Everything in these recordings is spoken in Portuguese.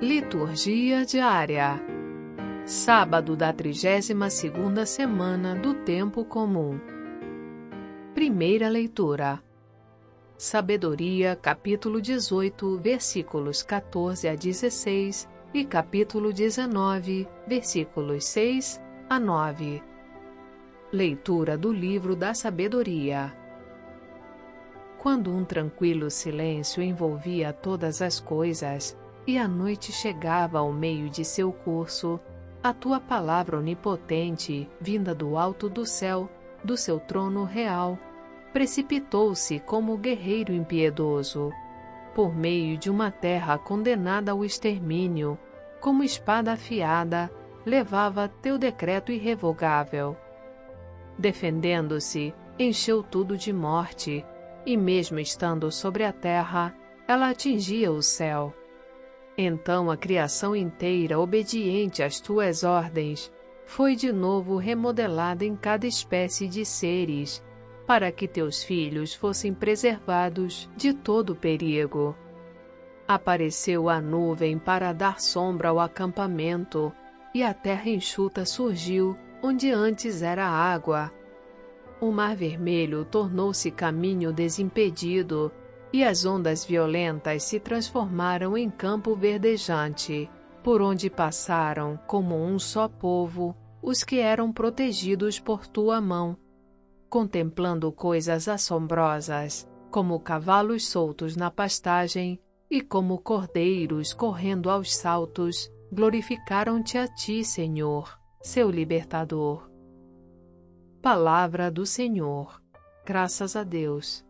Liturgia diária. Sábado da 32ª semana do tempo comum. Primeira leitura. Sabedoria, capítulo 18, versículos 14 a 16 e capítulo 19, versículos 6 a 9. Leitura do livro da Sabedoria. Quando um tranquilo silêncio envolvia todas as coisas, e a noite chegava ao meio de seu curso, a tua palavra onipotente, vinda do alto do céu, do seu trono real, precipitou-se como guerreiro impiedoso, por meio de uma terra condenada ao extermínio, como espada afiada, levava teu decreto irrevogável. Defendendo-se, encheu tudo de morte, e mesmo estando sobre a terra, ela atingia o céu. Então a criação inteira, obediente às tuas ordens, foi de novo remodelada em cada espécie de seres, para que teus filhos fossem preservados de todo perigo. Apareceu a nuvem para dar sombra ao acampamento, e a terra enxuta surgiu onde antes era água, o Mar Vermelho tornou-se caminho desimpedido e as ondas violentas se transformaram em campo verdejante, por onde passaram, como um só povo, os que eram protegidos por tua mão, contemplando coisas assombrosas, como cavalos soltos na pastagem e como cordeiros correndo aos saltos, glorificaram-te a ti, Senhor, seu libertador. Palavra do Senhor. Graças a Deus.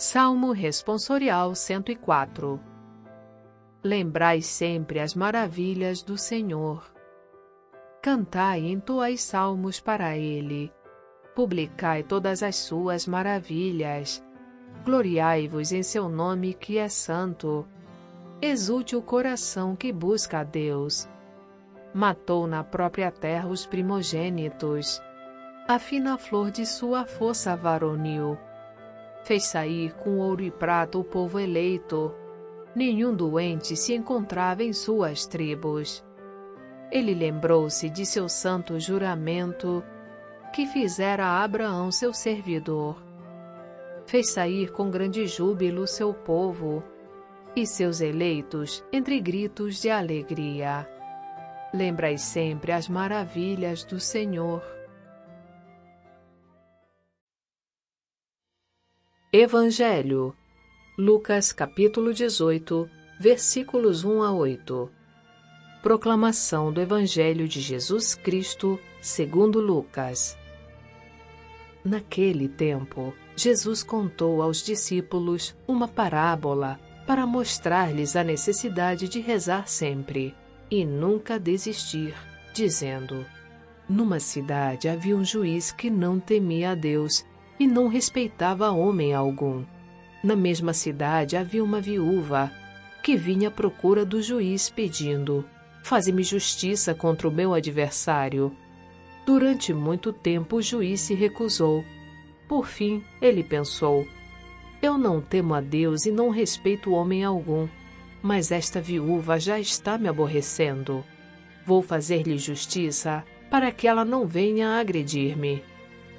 Salmo Responsorial 104 Lembrai sempre as maravilhas do Senhor. Cantai e entoai salmos para Ele. Publicai todas as suas maravilhas. Gloriai-vos em seu nome que é santo. Exulte o coração que busca a Deus matou na própria terra os primogênitos, a fina flor de sua força varonil. Fez sair com ouro e prata o povo eleito. Nenhum doente se encontrava em suas tribos. Ele lembrou-se de seu santo juramento que fizera a Abraão seu servidor. Fez sair com grande júbilo seu povo e seus eleitos entre gritos de alegria. Lembrai sempre as maravilhas do Senhor. Evangelho Lucas capítulo 18, versículos 1 a 8. Proclamação do Evangelho de Jesus Cristo, segundo Lucas. Naquele tempo, Jesus contou aos discípulos uma parábola para mostrar-lhes a necessidade de rezar sempre e nunca desistir, dizendo: Numa cidade havia um juiz que não temia a Deus e não respeitava homem algum. Na mesma cidade havia uma viúva que vinha à procura do juiz pedindo: Faze-me justiça contra o meu adversário. Durante muito tempo o juiz se recusou. Por fim, ele pensou: Eu não temo a Deus e não respeito homem algum mas esta viúva já está me aborrecendo. Vou fazer-lhe justiça para que ela não venha agredir-me.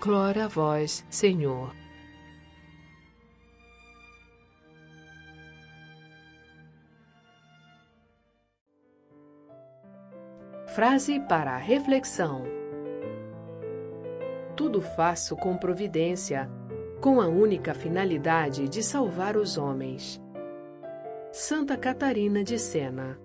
Glória a vós, Senhor. Frase para reflexão: Tudo faço com providência, com a única finalidade de salvar os homens. Santa Catarina de Sena